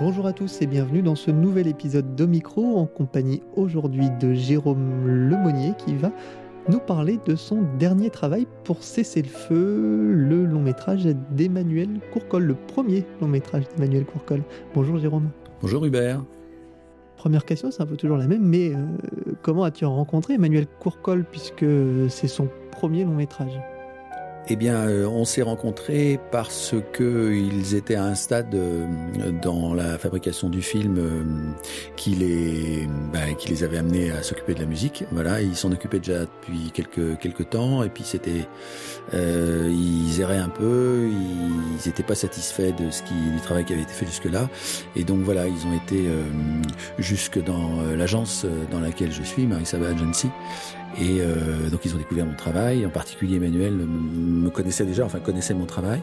Bonjour à tous et bienvenue dans ce nouvel épisode d'Omicro en compagnie aujourd'hui de Jérôme Lemonnier qui va nous parler de son dernier travail pour cesser le feu, le long métrage d'Emmanuel Courcol, le premier long métrage d'Emmanuel Courcol. Bonjour Jérôme. Bonjour Hubert. Première question, c'est un peu toujours la même, mais euh, comment as-tu rencontré Emmanuel Courcol puisque c'est son premier long métrage? Eh bien, euh, on s'est rencontrés parce que ils étaient à un stade euh, dans la fabrication du film euh, qui les, bah, qui les avait amenés à s'occuper de la musique. Voilà, ils s'en occupaient déjà depuis quelques quelques temps, et puis c'était, ils erraient un peu, ils n'étaient pas satisfaits de ce qui, du travail qui avait été fait jusque-là, et donc voilà, ils ont été jusque dans l'agence dans laquelle je suis, Marisaba Agency, et euh, donc ils ont découvert mon travail, en particulier Emmanuel me connaissait déjà, enfin connaissait mon travail.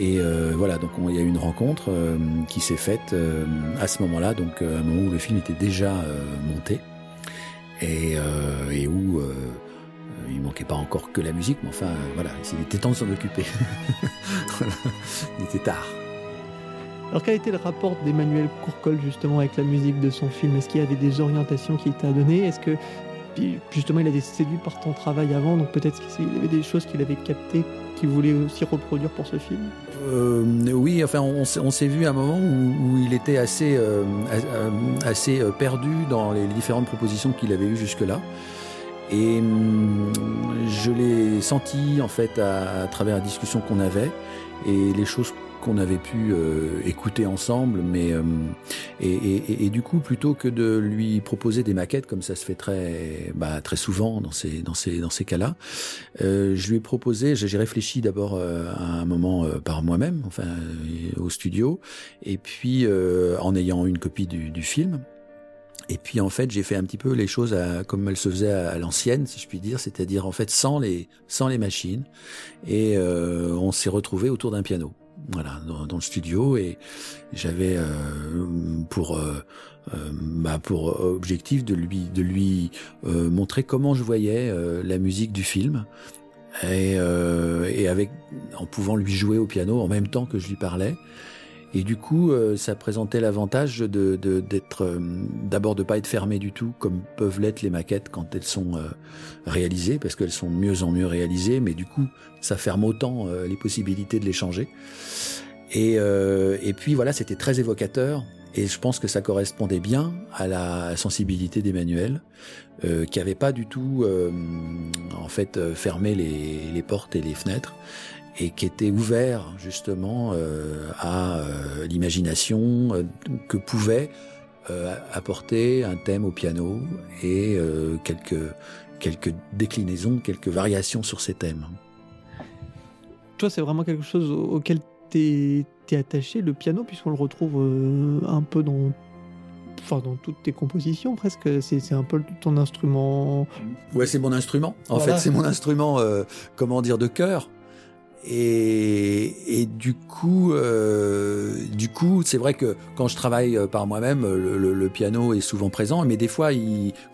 Et euh, voilà, donc il y a eu une rencontre euh, qui s'est faite euh, à ce moment-là, donc à un moment où le film était déjà monté et, où il manquait pas encore que la musique, mais enfin voilà, il était temps de s'en occuper. Il était tard. Alors quel était le rapport d'Emmanuel Courcol justement avec la musique de son film? Est-ce qu'il y avait des orientations qui étaient à donner? Est-ce que puis justement, il a été séduit par ton travail avant, donc peut-être qu'il y avait des choses qu'il avait captées qu'il voulait aussi reproduire pour ce film euh, Oui, enfin, on, s'est vu à un moment où, il était assez, euh, euh, perdu dans les différentes propositions qu'il avait eues jusque-là. Et hum, je l'ai senti en fait à, à, travers la discussion qu'on avait et les choses qu'on avait pu euh, écouter ensemble, mais euh, et, du coup plutôt que de lui proposer des maquettes comme ça se fait très bah, très souvent dans ces dans ces dans ces cas-là, euh, je lui ai proposé, j'ai réfléchi d'abord à un moment par moi-même, enfin au studio, et puis en ayant une copie du, du film. Et puis en fait, j'ai fait un petit peu les choses à, comme elles se faisaient à, l'ancienne, si je puis dire, c'est-à-dire en fait sans les sans les machines. Et on s'est retrouvé autour d'un piano voilà, dans, le studio et j'avais euh, pour euh, euh, bah, pour objectif de lui de lui montrer comment je voyais la musique du film et, et avec en pouvant lui jouer au piano en même temps que je lui parlais et du coup, euh, ça présentait l'avantage de, d'être, euh, d'abord de pas être fermé du tout, comme peuvent l'être les maquettes quand elles sont euh, réalisées, parce qu'elles sont mieux en mieux réalisées, mais du coup, ça ferme autant les possibilités de les changer. Et, puis voilà, c'était très évocateur. Et je pense que ça correspondait bien à la sensibilité d'Emmanuel, qui avait pas du tout, en fait, fermé les portes et les fenêtres, et qui était ouvert justement euh, à euh, l'imagination euh, que pouvait apporter un thème au piano et quelques quelques déclinaisons, quelques variations sur ces thèmes. Toi, c'est vraiment quelque chose auquel tu es, attaché, le piano, puisqu'on le retrouve un peu dans enfin dans toutes tes compositions presque. C'est un peu ton instrument. Ouais c'est mon instrument. En fait c'est mon instrument comment dire de cœur et, du coup, euh, du coup, c'est vrai que quand je travaille euh, par moi-même, le, piano est souvent présent, mais des fois,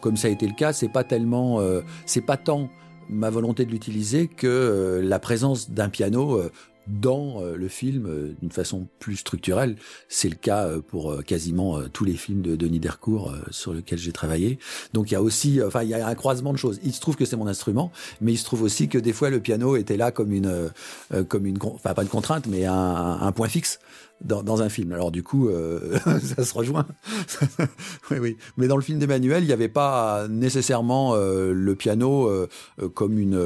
comme ça a été le cas, c'est pas tellement, euh, c'est pas tant ma volonté de l'utiliser que euh, la présence d'un piano dans euh, le film euh, d'une façon plus structurelle. C'est le cas euh, pour quasiment tous les films de Denis Dercourt sur lesquels j'ai travaillé. Donc il y a aussi, enfin il y a un croisement de choses. Il se trouve que c'est mon instrument, mais il se trouve aussi que des fois le piano était là comme une, comme une, enfin pas une contrainte, mais un, un point fixe dans, dans, un film. Alors du coup, euh, ça se rejoint. oui, oui. Mais dans le film d'Emmanuel, il n'y avait pas nécessairement euh, le piano euh, comme une.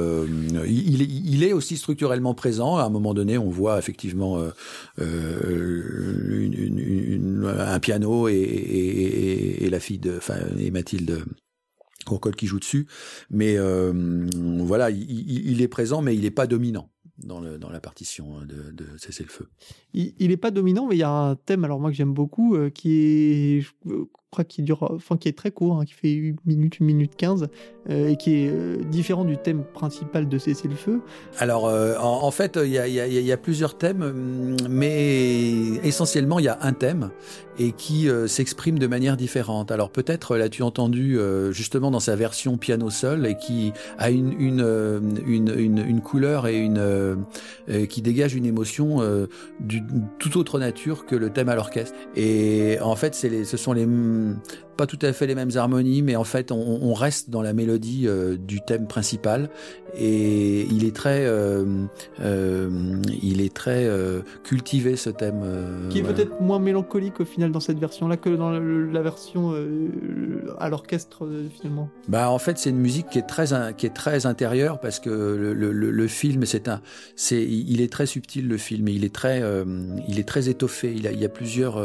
Il, il, est aussi structurellement présent. À un moment donné, on voit effectivement une, une, un piano et, et, et, la fille de, enfin, et Mathilde. Courcol qui joue dessus, mais voilà, il, il, est présent, mais il n'est pas dominant dans, la partition hein, de, Cesser le feu. Il n'est pas dominant, mais il y a un thème, alors moi que j'aime beaucoup, euh, qui est crois qu'il dure, enfin qui est très court, hein, qui fait une minute, une minute 15, euh, et qui est euh, différent du thème principal de Cesser le feu. Alors euh, en, fait, il y a, plusieurs thèmes, mais essentiellement il y a un thème et qui s'exprime de manière différente. Alors peut-être l'as-tu entendu justement dans sa version piano seul et qui a une, une, une, une, couleur et une qui dégage une émotion d'une toute autre nature que le thème à l'orchestre. Et en fait, c'est ce sont les 嗯 pas tout à fait les mêmes harmonies, mais en fait, on, on reste dans la mélodie euh, du thème principal et il est très, euh, euh, il est très cultivé ce thème. Qui est peut-être moins mélancolique au final dans cette version-là que dans la, version à l'orchestre finalement. Bah en fait, c'est une musique qui est très, qui est très intérieure parce que le, le, le film, c'est un, c'est, il est très subtil le film, il est très, il est très étoffé. Il, a, il y a plusieurs,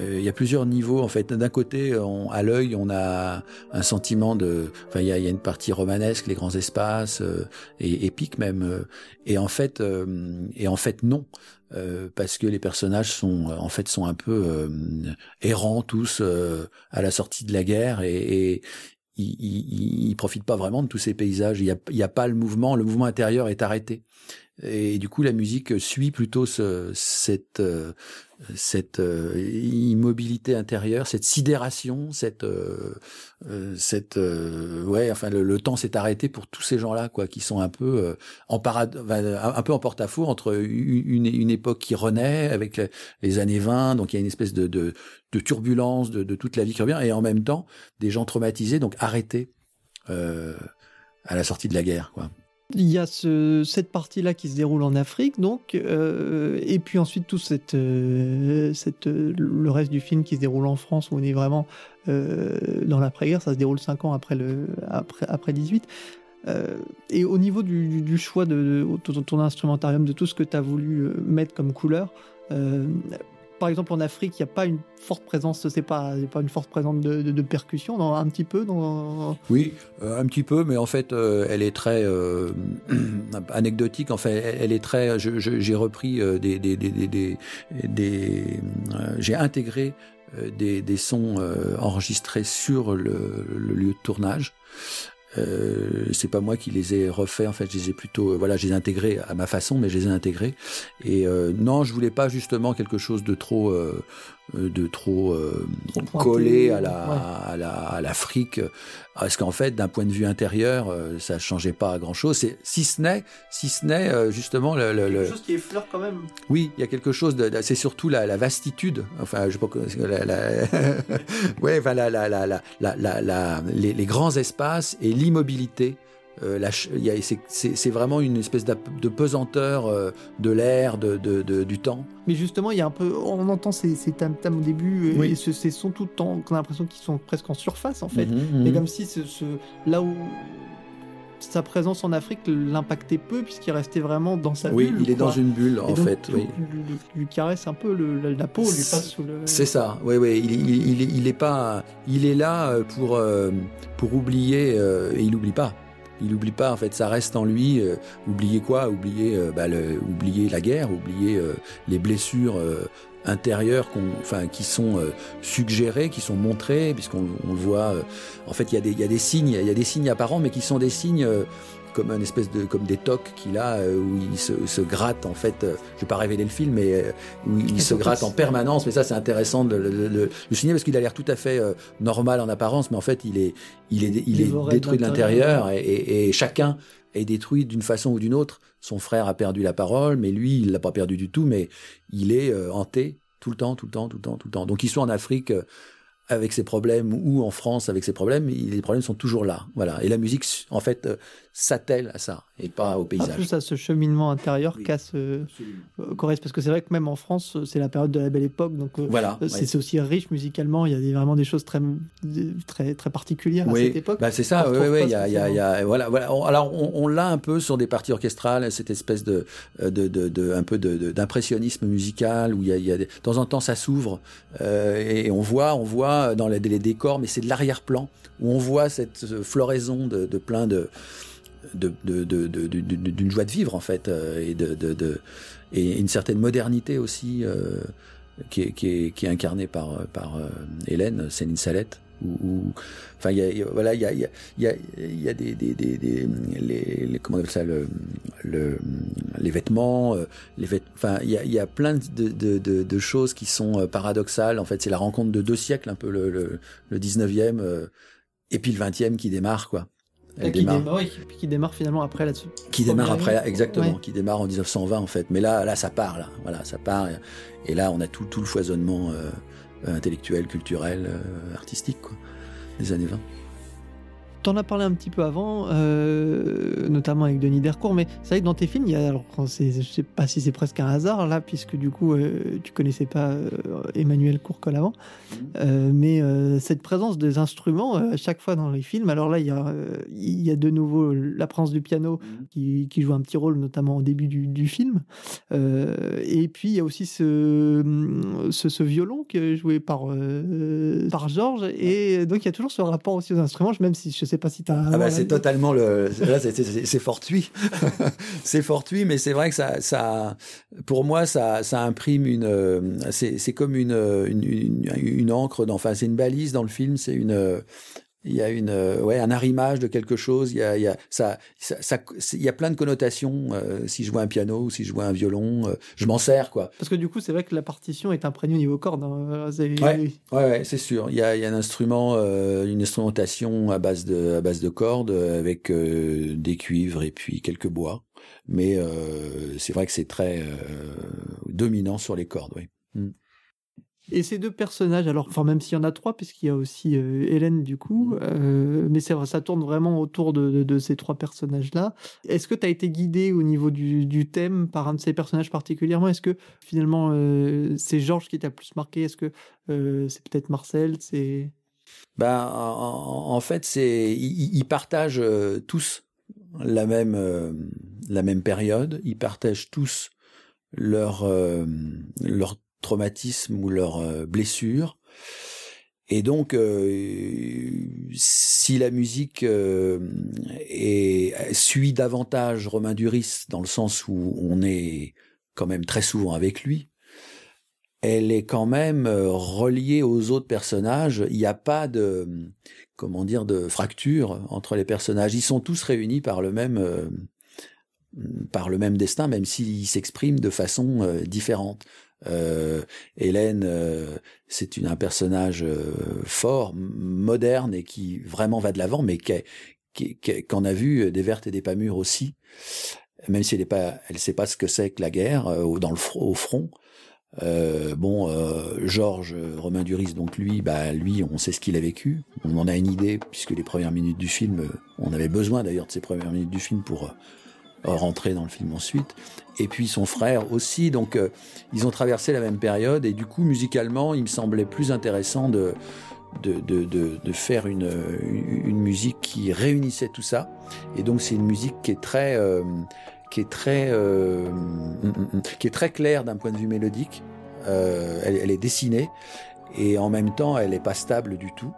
il y a plusieurs niveaux en fait. D'un côté à l'œil, on a un sentiment de, enfin, il y a, il une partie romanesque, les grands espaces, euh, et épique même. Euh, et en fait, euh, et en fait non. parce que les personnages sont en fait sont un peu errants tous à la sortie de la guerre et, ils, ils, profitent pas vraiment de tous ces paysages. Il y a, il y a pas le mouvement, le mouvement intérieur est arrêté. Et du coup, la musique suit plutôt ce, cette, euh, cette euh, immobilité intérieure, cette sidération, cette, euh, cette, ouais, enfin, le, temps s'est arrêté pour tous ces gens-là, quoi, qui sont un peu en parade, un peu en porte-à-faux entre une, une, époque qui renaît avec les années 20, donc il y a une espèce de, de, turbulence de, de, toute la vie qui revient, et en même temps des gens traumatisés, donc arrêtés à la sortie de la guerre, quoi. Il y a ce, cette partie-là qui se déroule en Afrique, donc, euh, et puis ensuite tout euh, cette, le reste du film qui se déroule en France, où on est vraiment euh, dans l'après-guerre, ça se déroule 5 ans après, le, après, après 18. Euh, et au niveau du, choix de, de, ton instrumentarium, de tout ce que tu as voulu euh, mettre comme couleur, euh, par exemple, en Afrique, il n'y a pas une forte présence, c'est pas, une forte présence de, percussion, un petit peu. Oui, euh, un petit peu, mais en fait, euh, elle est très euh, anecdotique. En fait, elle est très. J'ai repris des, j'ai intégré des, sons enregistrés sur le, lieu de tournage. Euh, c'est pas moi qui les ai refaits en fait je les ai plutôt euh, voilà je les ai intégrés à ma façon mais je les ai intégrés. Et euh, non je voulais pas justement quelque chose de trop euh, de trop, euh, collé à la, ouais. à la à l'Afrique. Parce qu'en fait d'un point de vue intérieur euh, ça changeait pas grand chose c'est si ce n'est si ce n'est euh, justement le, le, quelque chose qui effleure quand même. Oui il y a quelque chose de, de c'est surtout la, la vastitude. Enfin je sais pas la, la ouais enfin la, la, la, la, la, la, les, les grands espaces et l'immobilité euh, c'est vraiment une espèce de pesanteur euh, de l'air, de, de, de, du temps. Mais justement, il y a un peu, on entend ces, ces tam tam au début euh, oui. et ce, ces sons tout le temps, qu'on a l'impression qu'ils sont presque en surface en fait. Mm -hmm, comme si ce, ce, là où sa présence en Afrique l'impactait peu puisqu'il restait vraiment dans sa oui, bulle. Oui, il est quoi. dans une bulle en et donc, fait. Oui. Lui, caresse un peu le, la, peau, lui passe sous le. C'est ça. Oui, oui. Il, il, il, il, est pas, il est là pour pour oublier et il n'oublie pas il n'oublie pas en fait ça reste en lui euh, oublier quoi? Oublier euh, bah, oublier la guerre oublier euh, les blessures intérieures qu enfin qui sont euh, suggérées qui sont montrées puisqu'on on voit en fait il y a des il y a des signes il y a des signes apparents mais qui sont des signes comme un espèce de comme des tocs qu'il a euh, où il se, se gratte en fait euh, je vais pas révéler le film mais euh, où il se gratte en permanence mais ça c'est intéressant de, le signer parce qu'il a l'air tout à fait euh, normal en apparence mais en fait il est il est il, il est détruit de l'intérieur et, et, et chacun est détruit d'une façon ou d'une autre son frère a perdu la parole mais lui il l'a pas perdu du tout mais il est euh, hanté tout le temps tout le temps tout le temps tout le temps donc ils sont en Afrique euh, avec ses problèmes ou en France avec ses problèmes, les problèmes sont toujours là. Voilà. Et la musique, en fait, euh, s'attelle à ça et pas au paysage. En plus à ce cheminement intérieur oui, casse euh, Corrèze, parce que c'est vrai que même en France, c'est la période de la belle époque, donc euh, voilà, c'est ouais. aussi riche musicalement. Il y a des, vraiment des choses très très très particulières oui, à cette époque. Bah c'est ça. Oui, oui, il y a, il y a, il y a, voilà, voilà. Alors on, on l'a un peu sur des parties orchestrales, cette espèce de de, de, de un peu d'impressionnisme musical où il y a, y a de temps en temps ça s'ouvre euh, et on voit, on voit dans les, les décors, mais c'est de l'arrière-plan où on voit cette floraison de, de plein de d'une de, de, de, joie de vivre en fait euh, et, de, et une certaine modernité aussi euh, qui est, qui est, qui est incarnée par, par Hélène, Céline Salette. Ou, enfin, il y a, voilà, il y a, il y a, il y a des, des, des, des les, les, comment on appelle ça, le, le, les vêtements, les vêtements, enfin, il y a, il y a plein de, de, de, de choses qui sont paradoxales. En fait, c'est la rencontre de deux siècles, un peu le, le, le 19e et puis le 20e qui démarre, quoi. Elle qui démarre, oui, qui démarre finalement après là-dessus. Qui démarre après, exactement, qui démarre en 1920 en fait. Mais là, là, ça part, là, voilà, ça part. Et là, on a tout, tout le foisonnement euh, intellectuel, culturel, euh, artistique, quoi, des années 20. T'en as parlé un petit peu avant, euh, notamment avec Denis Dercourt, mais c'est vrai que dans tes films, il y a, alors, je sais pas si c'est presque un hasard là, puisque du coup, euh, tu connaissais pas euh, Emmanuel Courcol avant, mm-hmm. mais cette présence des instruments à chaque fois dans les films. Alors là, il y a, il y a de nouveau la présence du piano mm-hmm. qui, qui, joue un petit rôle, notamment au début du, du film, et puis il y a aussi ce, ce, ce violon qui est joué par par Georges, et donc il y a toujours ce rapport aussi aux instruments, même si je sais pas si tu as. Ah bah c'est totalement le. Là, c'est fortuit. c'est fortuit, mais c'est vrai que ça, ça, pour moi, ça, ça imprime une. C'est comme une, une, une, encre, dans, enfin, c'est une balise dans le film, c'est une il y a une euh, ouais un arrimage de quelque chose il y a il y a ça, ça, ça il y a plein de connotations euh, si je vois un piano ou si je vois un violon euh, je m'en sers quoi. Parce que du coup c'est vrai que la partition est imprégnée au niveau cordes hein, ouais, ouais, c'est sûr. Il y a il y a un instrument une instrumentation à base de à base de cordes avec des cuivres et puis quelques bois. Mais c'est vrai que c'est très dominant sur les cordes oui. Mm. Et ces deux personnages, alors, enfin, même s'il y en a trois, puisqu'il y a aussi euh, Hélène, du coup, euh, mais c'est vrai, ça tourne vraiment autour de, de, ces trois personnages-là. Est-ce que tu as été guidé au niveau du, du, thème par un de ces personnages particulièrement? Est-ce que finalement, euh, c'est Georges qui t'a plus marqué? Est-ce que c'est peut-être Marcel? C'est. Ben, en, en fait, c'est ils, partagent tous la même la même période. Ils partagent tous leur leur traumatisme ou leurs euh, blessures. Et donc, euh, si la musique euh, suit davantage Romain Duris, dans le sens où on est quand même très souvent avec lui, elle est quand même reliée aux autres personnages. Il n'y a pas de, comment dire, de fracture entre les personnages. Ils sont tous réunis par le même, par le même destin, même s'ils s'expriment de façon différente. Euh, Hélène, euh, c'est un personnage euh, fort, moderne et qui vraiment va de l'avant, mais qu'on a vu des vertes et des pas mûres aussi, même si elle ne pas, elle sait pas ce que c'est que la guerre dans le au front. bon, Georges Romain Duris, donc lui, bah lui, on sait ce qu'il a vécu. On en a une idée puisque les premières minutes du film, on avait besoin d'ailleurs de ces premières minutes du film pour rentrer dans le film ensuite. Et puis son frère aussi. Donc euh, ils ont traversé la même période et du coup musicalement il me semblait plus intéressant de de, de, de, faire une, une musique qui réunissait tout ça. Et donc c'est une musique qui est très euh, qui est très euh, mm, mm, mm, qui est très claire d'un point de vue mélodique. Elle, est dessinée et en même temps elle est pas stable du tout.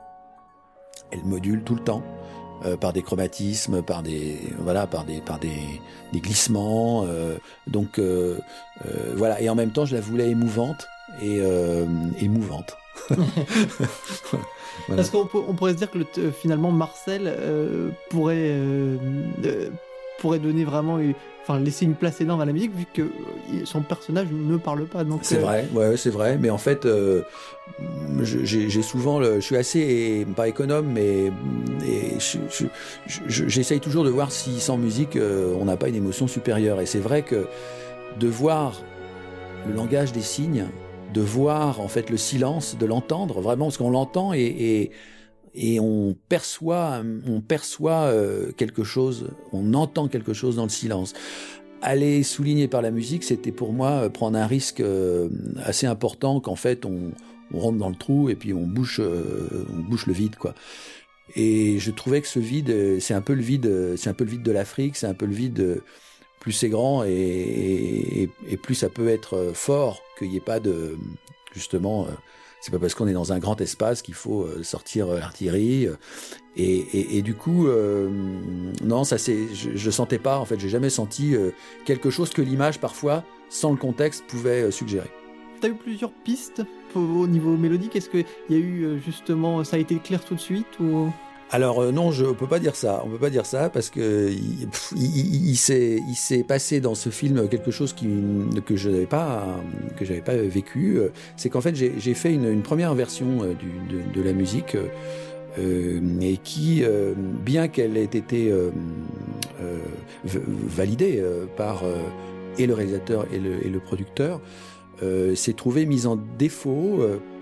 Elle module tout le temps. Euh, par des chromatismes, par des voilà, par des par des, des glissements. Euh, donc euh, voilà. Et en même temps, je la voulais émouvante et émouvante. Parce qu'on on pourrait se dire que le, finalement Marcel pourrait pourrait donner vraiment enfin laisser une place énorme à la musique vu que euh, son personnage ne parle pas. Donc c'est euh, vrai, ouais, c'est vrai. Mais en fait, euh, j'ai souvent, le, je suis assez pas économe, mais j'essaye toujours de voir si sans musique on n'a pas une émotion supérieure. Et c'est vrai que de voir le langage des signes, de voir en fait le silence, de l'entendre vraiment, parce qu'on l'entend et, et et on perçoit, on perçoit euh, quelque chose, on entend quelque chose dans le silence. Aller souligner par la musique, c'était pour moi euh, prendre un risque euh, assez important qu'en fait on, on, rentre dans le trou et puis on bouche, on bouche le vide quoi. Et je trouvais que ce vide, c'est un peu le vide, c'est un peu le vide de l'Afrique, c'est un peu le vide. Plus c'est grand et, et, et, plus ça peut être fort qu'il n'y ait pas de justement c'est pas parce qu'on est dans un grand espace qu'il faut euh, sortir euh, l'artillerie. Euh, et, du coup, non, ça c'est, je, je, sentais pas. En fait, j'ai jamais senti quelque chose que l'image parfois, sans le contexte, pouvait suggérer. as eu plusieurs pistes au niveau mélodique? Est-ce qu'il y a eu justement, ça a été clair tout de suite ou? Alors euh, non, je ne peux pas dire ça. On peut pas dire ça parce que il, s'est passé dans ce film quelque chose que je n'avais pas vécu. C'est qu'en fait j'ai fait une, première version euh, de, la musique euh, et qui, bien qu'elle ait été validée par et le réalisateur et le, et le producteur, s'est trouvée mise en défaut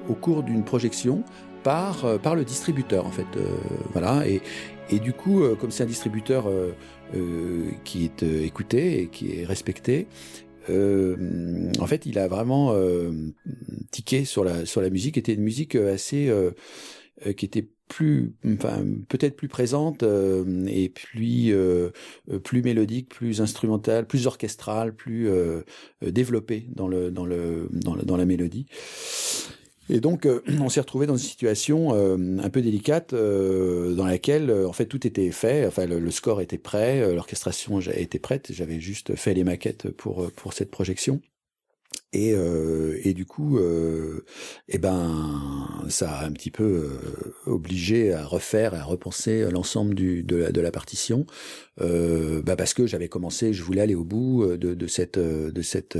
au cours d'une projection par, euh, par le distributeur en fait. Euh, voilà et, et du coup, euh, comme c'est un distributeur qui est écouté et qui est respecté, en fait, il a vraiment tiqué sur la sur la musique. Était une musique assez qui était plus, enfin peut-être plus présente et plus plus mélodique, plus instrumentale, plus orchestrale, plus développée dans le dans le dans, dans la mélodie. Et donc, euh, on s'est retrouvé dans une situation euh, un peu délicate euh, dans laquelle, en fait, tout était fait. Enfin, le, score était prêt, l'orchestration était prête. J'avais juste fait les maquettes pour pour cette projection. Et, et du coup, eh ben, ça a un petit peu obligé à refaire, à repenser l'ensemble du de la, de la partition, bah parce que j'avais commencé, je voulais aller au bout de, de cette de cette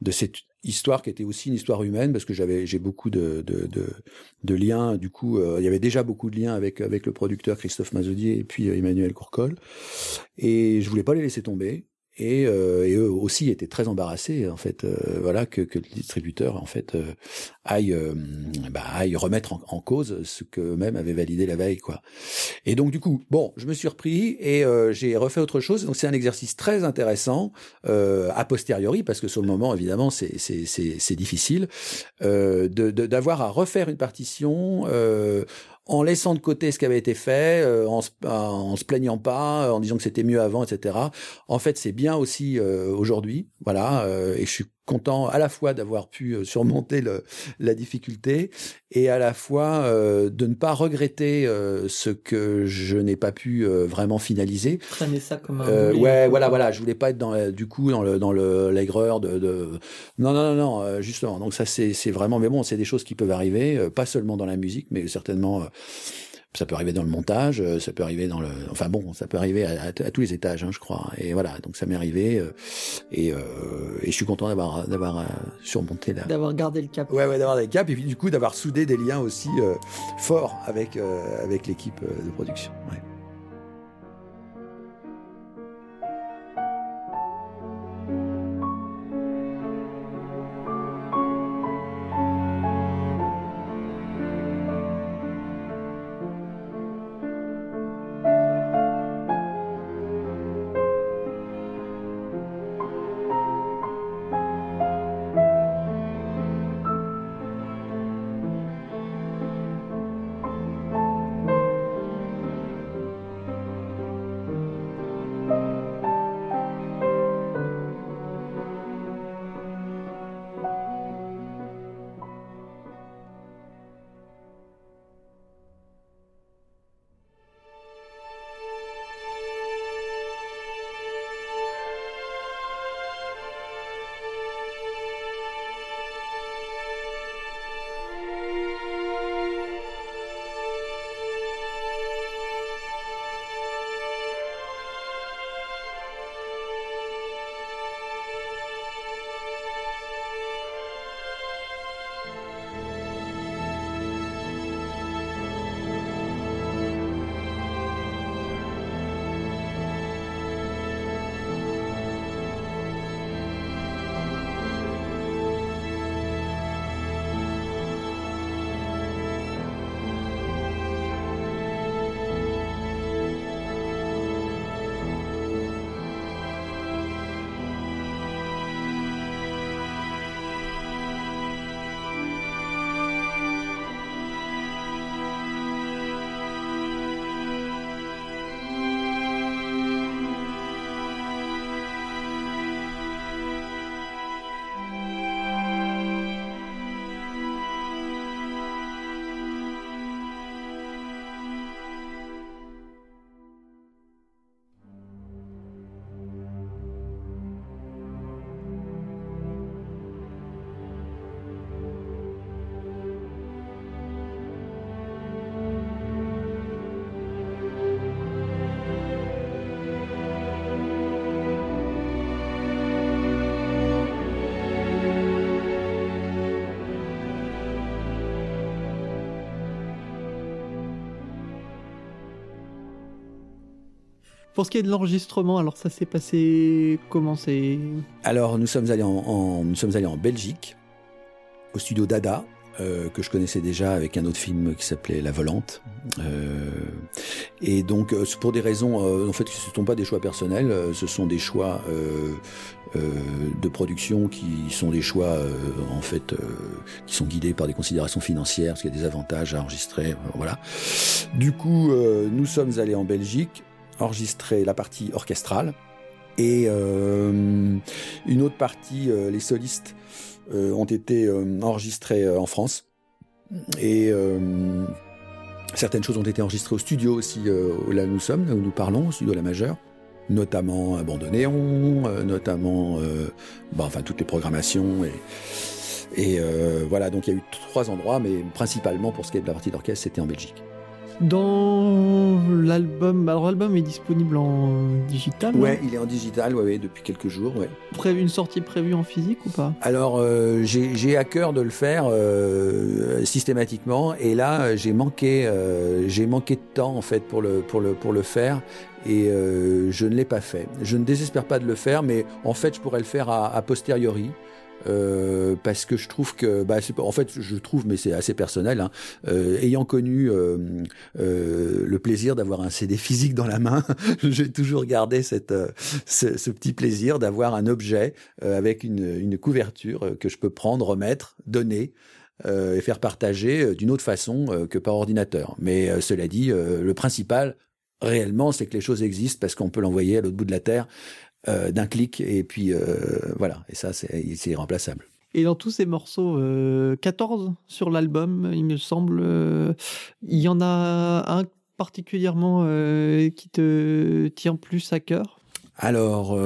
de cette histoire qui était aussi une histoire humaine parce que j'avais j'ai beaucoup de, de, de, de, liens. Du coup euh, il y avait déjà beaucoup de liens avec avec le producteur Christophe Mazodier et puis euh, Emmanuel Courcol. Et je voulais pas les laisser tomber et, euh, et, eux aussi étaient très embarrassés en fait euh, voilà que, que, le distributeur en fait euh, aille euh, bah, aille remettre en, cause ce que eux-mêmes avaient validé la veille quoi. Et donc du coup bon je me suis repris et j'ai refait autre chose. Donc c'est un exercice très intéressant a posteriori parce que sur le moment évidemment c'est c'est c'est difficile de d'avoir à refaire une partition en laissant de côté ce qui avait été fait, euh, en, se, en, se plaignant pas, en disant que c'était mieux avant, etc. En fait, c'est bien aussi euh, aujourd'hui, voilà. Euh, et je suis content à la fois d'avoir pu euh, surmonter le, la difficulté et à la fois euh, de ne pas regretter euh, ce que je n'ai pas pu vraiment finaliser. Traîner ça comme un ouais, voilà, voilà. Je voulais pas être dans du coup dans le dans le l'aigreur de, de, non non non non justement. Donc ça c'est c'est vraiment mais bon c'est des choses qui peuvent arriver, pas seulement dans la musique mais certainement ça peut arriver dans le montage, euh, ça peut arriver dans le, enfin bon, ça peut arriver à, tous les étages, hein, je crois. Et voilà, donc ça m'est arrivé, euh, et, euh, et, je suis content d'avoir d'avoir surmonté là, d'avoir gardé le cap. Ouais, ouais, d'avoir le cap, et puis du coup d'avoir soudé des liens aussi forts avec avec l'équipe de production. Ouais. Pour ce qui est de l'enregistrement, alors ça s'est passé comment c'est Alors nous sommes allés en, Belgique, au studio Dada, euh, que je connaissais déjà avec un autre film qui s'appelait La Volante. Euh, et donc, euh, pour des raisons, en fait, ce ne sont pas des choix personnels, ce sont des choix de production qui sont des choix, en fait, qui sont guidés par des considérations financières, parce qu'il y a des avantages à enregistrer, voilà. Du coup, nous sommes allés en Belgique enregistrer la partie orchestrale et une autre partie, les solistes euh, ont été euh, enregistrés euh, en France. Et certaines choses ont été enregistrées au studio aussi, où là nous sommes, là où nous parlons, au studio La Majeure notamment Abandonnéon, notamment bah, enfin toutes les programmations et voilà donc il y a eu trois endroits mais principalement pour ce qui est de la partie d'orchestre c'était en Belgique. Dans l'album, alors l'album est disponible en digital. Ouais, il est en digital, ouais, depuis quelques jours. Ouais. Prévu une sortie prévue en physique ou pas? Alors euh, j'ai à cœur de le faire euh, systématiquement, et là j'ai manqué, euh, j'ai manqué de temps en fait pour le pour le pour le faire, et je ne l'ai pas fait. Je ne désespère pas de le faire, mais en fait je pourrais le faire à, a posteriori. Euh, parce que je trouve que, bah, en fait, je trouve, mais c'est assez personnel, hein, euh, ayant connu euh, le plaisir d'avoir un CD physique dans la main, j'ai toujours gardé cette, ce, petit plaisir d'avoir un objet avec une, une, couverture que je peux prendre, remettre, donner. et faire partager d'une autre façon que par ordinateur. Mais cela dit, le principal, réellement, c'est que les choses existent parce qu'on peut l'envoyer à l'autre bout de la Terre euh, d'un clic et puis euh, voilà et ça c'est irremplaçable. Et dans tous ces morceaux, 14 euh, sur l'album, il me semble, il y en a un particulièrement qui te tient plus à cœur? Alors,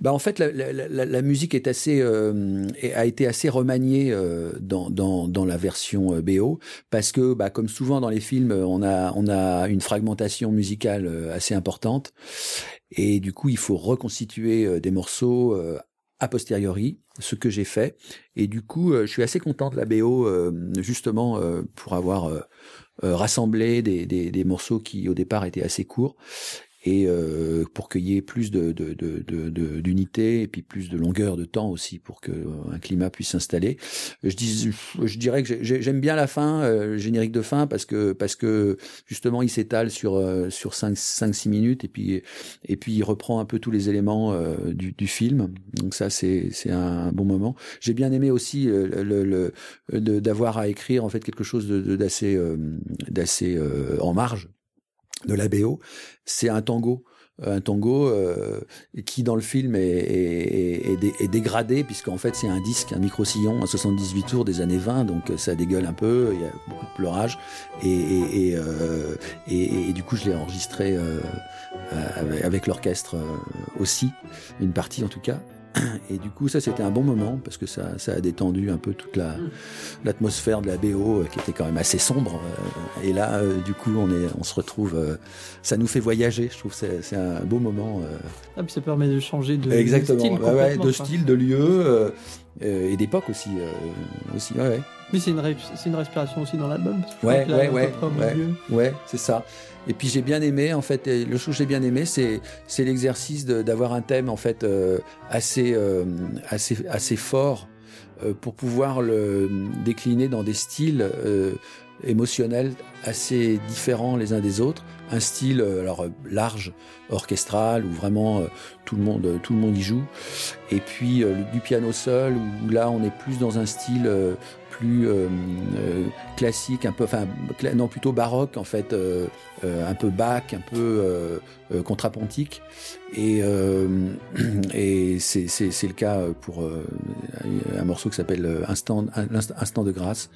bah en fait, la, musique est assez, a été assez remaniée dans, dans, dans, la version BO parce que, bah, comme souvent dans les films, on a, on a une fragmentation musicale assez importante et du coup, il faut reconstituer euh, des morceaux euh, a posteriori, ce que j'ai fait. Et du coup, euh, je suis assez content de la BO, justement, pour avoir rassemblé des, des, des, morceaux qui, au départ, étaient assez courts et euh, pour qu'il y ait plus de, de, de, d'unité et puis plus de longueur de temps aussi pour que euh, un climat puisse s'installer. Je dis, je dirais que j'aime bien la fin, euh, générique de fin parce que parce que justement il s'étale sur euh, sur 5 5 6 minutes et puis et puis il reprend un peu tous les éléments du, du film. Donc ça c'est c'est un bon moment. J'ai bien aimé aussi le, le, d'avoir à écrire en fait quelque chose d'assez d'assez en marge de la BO, c'est un tango. Un tango euh, qui dans le film est, est, est, dégradé puisqu'en fait c'est un disque, un micro-sillon à 78 tours des années 20 donc ça dégueule un peu, il y a beaucoup de pleurage. Et, euh, et du coup je l'ai enregistré euh, avec l'orchestre aussi, une partie en tout cas et du coup, ça, c'était un bon moment parce que ça, ça a détendu un peu toute la, l'atmosphère de la BO euh, qui était quand même assez sombre. Euh, et là, euh, du coup, on, est, on se retrouve. Ça nous fait voyager. Je trouve que c'est, un beau moment. Ah, puis ça permet de changer de, Exactement. de style. Ouais, de style, de lieu et d'époque aussi. aussi ouais, Mais c'est une, c'est une respiration aussi dans l'album. Ouais, ouais, ouais, ouais, ouais, c'est ça. Et puis j'ai bien aimé, en fait, le chose que j'ai bien aimé, c'est c'est l'exercice d'avoir un thème en fait euh, assez euh, assez assez fort euh, pour pouvoir le décliner dans des styles émotionnels assez différents les uns des autres. Un style alors large, orchestral, où vraiment tout le monde tout le monde y joue. Et puis du piano seul, où là on est plus dans un style euh, euh, classique, un peu, enfin non plutôt baroque en fait, euh, un peu Bach, un peu contrapontique. Et, c'est, le cas pour un morceau qui s'appelle Instant, de grâce.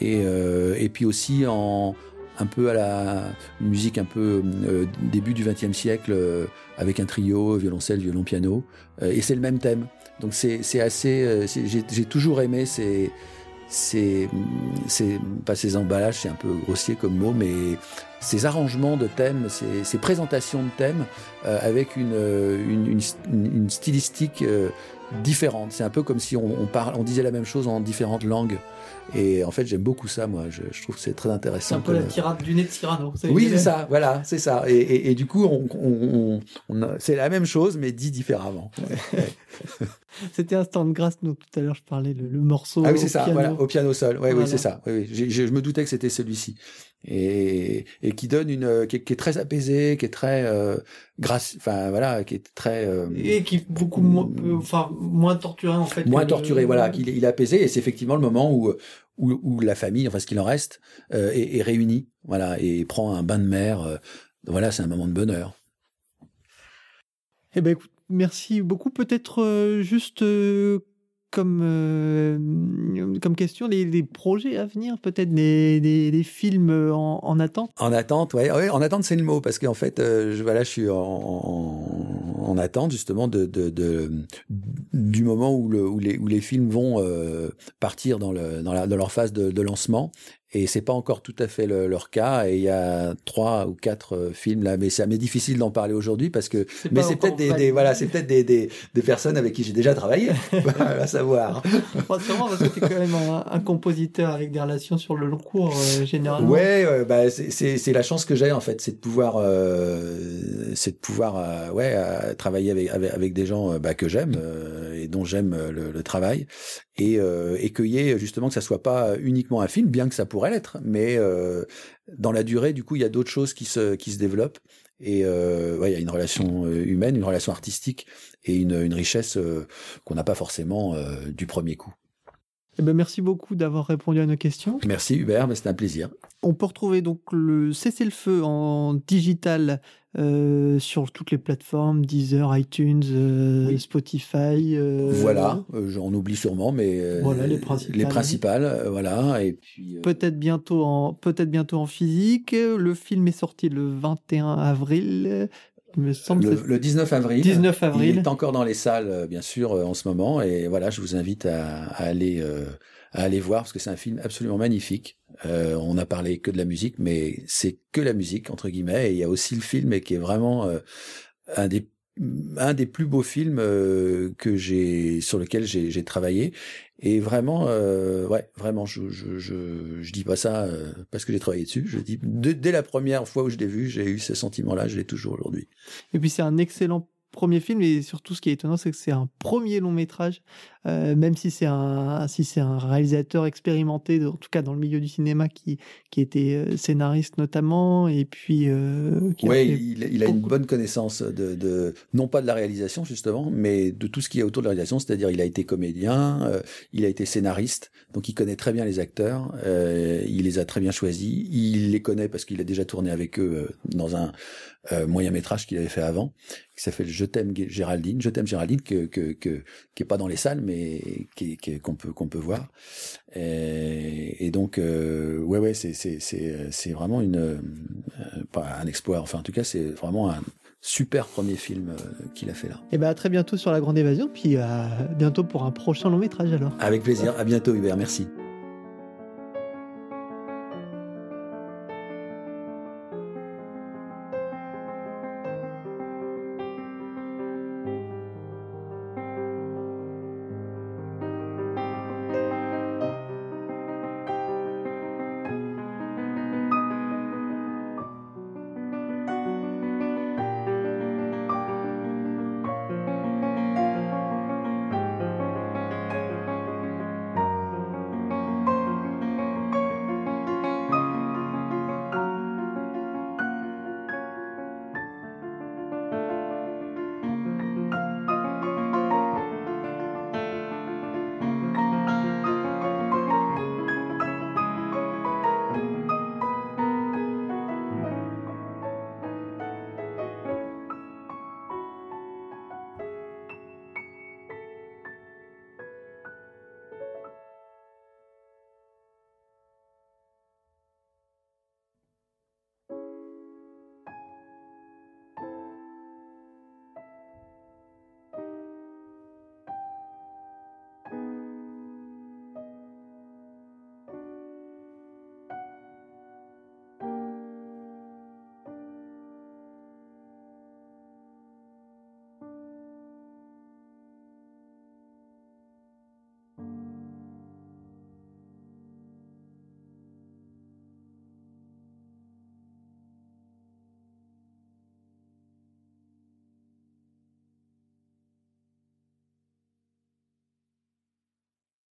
Et, et puis aussi en un peu à la musique un peu début du XXe siècle avec un trio violoncelle violon piano et c'est le même thème donc c'est assez j'ai toujours aimé ces c'est pas ces emballages, c'est un peu grossier comme mot, mais ces arrangements de thèmes, ces, ces présentations de thèmes euh, avec une, une, une, stylistique euh, différentes. C'est un peu comme si on, parle, on disait la même chose en différentes langues. Et en fait, j'aime beaucoup ça, moi. Je, trouve que c'est très intéressant. C'est un peu la tirade du nez de Cyrano. Oui, c'est ça. Voilà, c'est ça. Et, du coup, on, c'est la même chose, mais dit différemment. C'était un stand grâce. Donc tout à l'heure, je parlais le, morceau. Ah oui, c'est ça. Voilà, au piano sol. Oui, oui, c'est ça. Oui, oui. Je, me doutais que c'était celui-ci. Et, qui donne une, qui, est très apaisé, qui est très euh, grâce, enfin voilà, qui est très euh, et qui est beaucoup moins, euh, enfin moins torturé en fait. Moins torturé, voilà, qu'il il est apaisé. Et c'est effectivement le moment où où, où la famille, enfin ce qu'il en reste, euh, est, est, réunie, voilà, et prend un bain de mer. Euh, voilà, c'est un moment de bonheur. Eh ben écoute, merci beaucoup. Peut-être euh, juste comme, euh, comme question les, projets à venir, peut-être des, des, films en, en, attente? En attente, ouais, ouais en attente, c'est le mot, parce qu'en fait, euh, je, voilà, je suis en, en, attente justement de, de, du moment où, le, où, les, où les films vont euh, partir dans, le, dans, la, dans leur phase de lancement et c'est pas encore tout à fait leur cas. Et il y a trois ou quatre euh, films là, mais c'est difficile d'en parler aujourd'hui parce que. Mais c'est peut-être des, voilà, c'est peut-être des, des, des, personnes avec qui j'ai déjà travaillé, à savoir. sûrement parce que tu es quand même un, compositeur avec des relations sur le long cours euh, généralement. Ouais, bah c'est la chance que j'ai en fait, c'est de pouvoir, euh, c'est de pouvoir, euh, ouais, travailler avec, avec, avec des gens bah, que j'aime et dont j'aime le, le, travail et, euh, et cueillir justement que ça soit pas uniquement un film, bien que ça pourrait l'être, mais euh, dans la durée, du coup, il y a d'autres choses qui se qui se développent et euh, ouais, il y a une relation euh, humaine, une relation artistique et une, une richesse euh, qu'on n'a pas forcément du premier coup. Eh ben, merci beaucoup d'avoir répondu à nos questions. Merci Hubert, c'était un plaisir. On peut retrouver donc le Cessez-le-feu en digital euh, sur toutes les plateformes, Deezer, iTunes, euh, Spotify. Euh, voilà, j'en oublie sûrement, mais voilà les principales. Les principales, voilà. Et puis peut-être bientôt en peut-être bientôt en physique. Le film est sorti le 21 avril. Me semble le, le, 19 avril. 19 avril. Il est encore dans les salles, bien sûr, en ce moment. Et voilà, je vous invite à, à aller à aller voir parce que c'est un film absolument magnifique. Euh, on a parlé que de la musique, mais c'est que la musique entre guillemets. Et il y a aussi le film et qui est vraiment euh, un des un des plus beaux films euh, que j'ai sur lequel j'ai travaillé et vraiment euh, ouais vraiment je, je je je dis pas ça euh, parce que j'ai travaillé dessus je dis dès la première fois où je l'ai vu j'ai eu ce sentiment là je l'ai toujours aujourd'hui et puis c'est un excellent premier film et surtout ce qui est étonnant c'est que c'est un premier long métrage euh, même si c'est un si c'est un réalisateur expérimenté en tout cas dans le milieu du cinéma qui qui était euh, scénariste notamment et puis euh, ouais il, il, a une bonne connaissance de, de, non pas de la réalisation justement mais de tout ce qui est autour de la réalisation c'est-à-dire il a été comédien euh, il a été scénariste donc il connaît très bien les acteurs il les a très bien choisis il les connaît parce qu'il a déjà tourné avec eux dans un moyen métrage qu'il avait fait avant qui s'appelle Je t'aime Géraldine, Je t'aime Géraldine, que, que, que, qui est pas dans les salles, mais qui, qui, qu'on peut qu'on peut voir. Et, et donc euh, ouais ouais c'est c'est c'est c'est vraiment une euh, pas un exploit. Enfin en tout cas c'est vraiment un super premier film euh, qu'il a fait là. Et ben à très bientôt sur la Grande Évasion, puis à bientôt pour un prochain long métrage alors. Avec plaisir. À bientôt Hubert. Merci.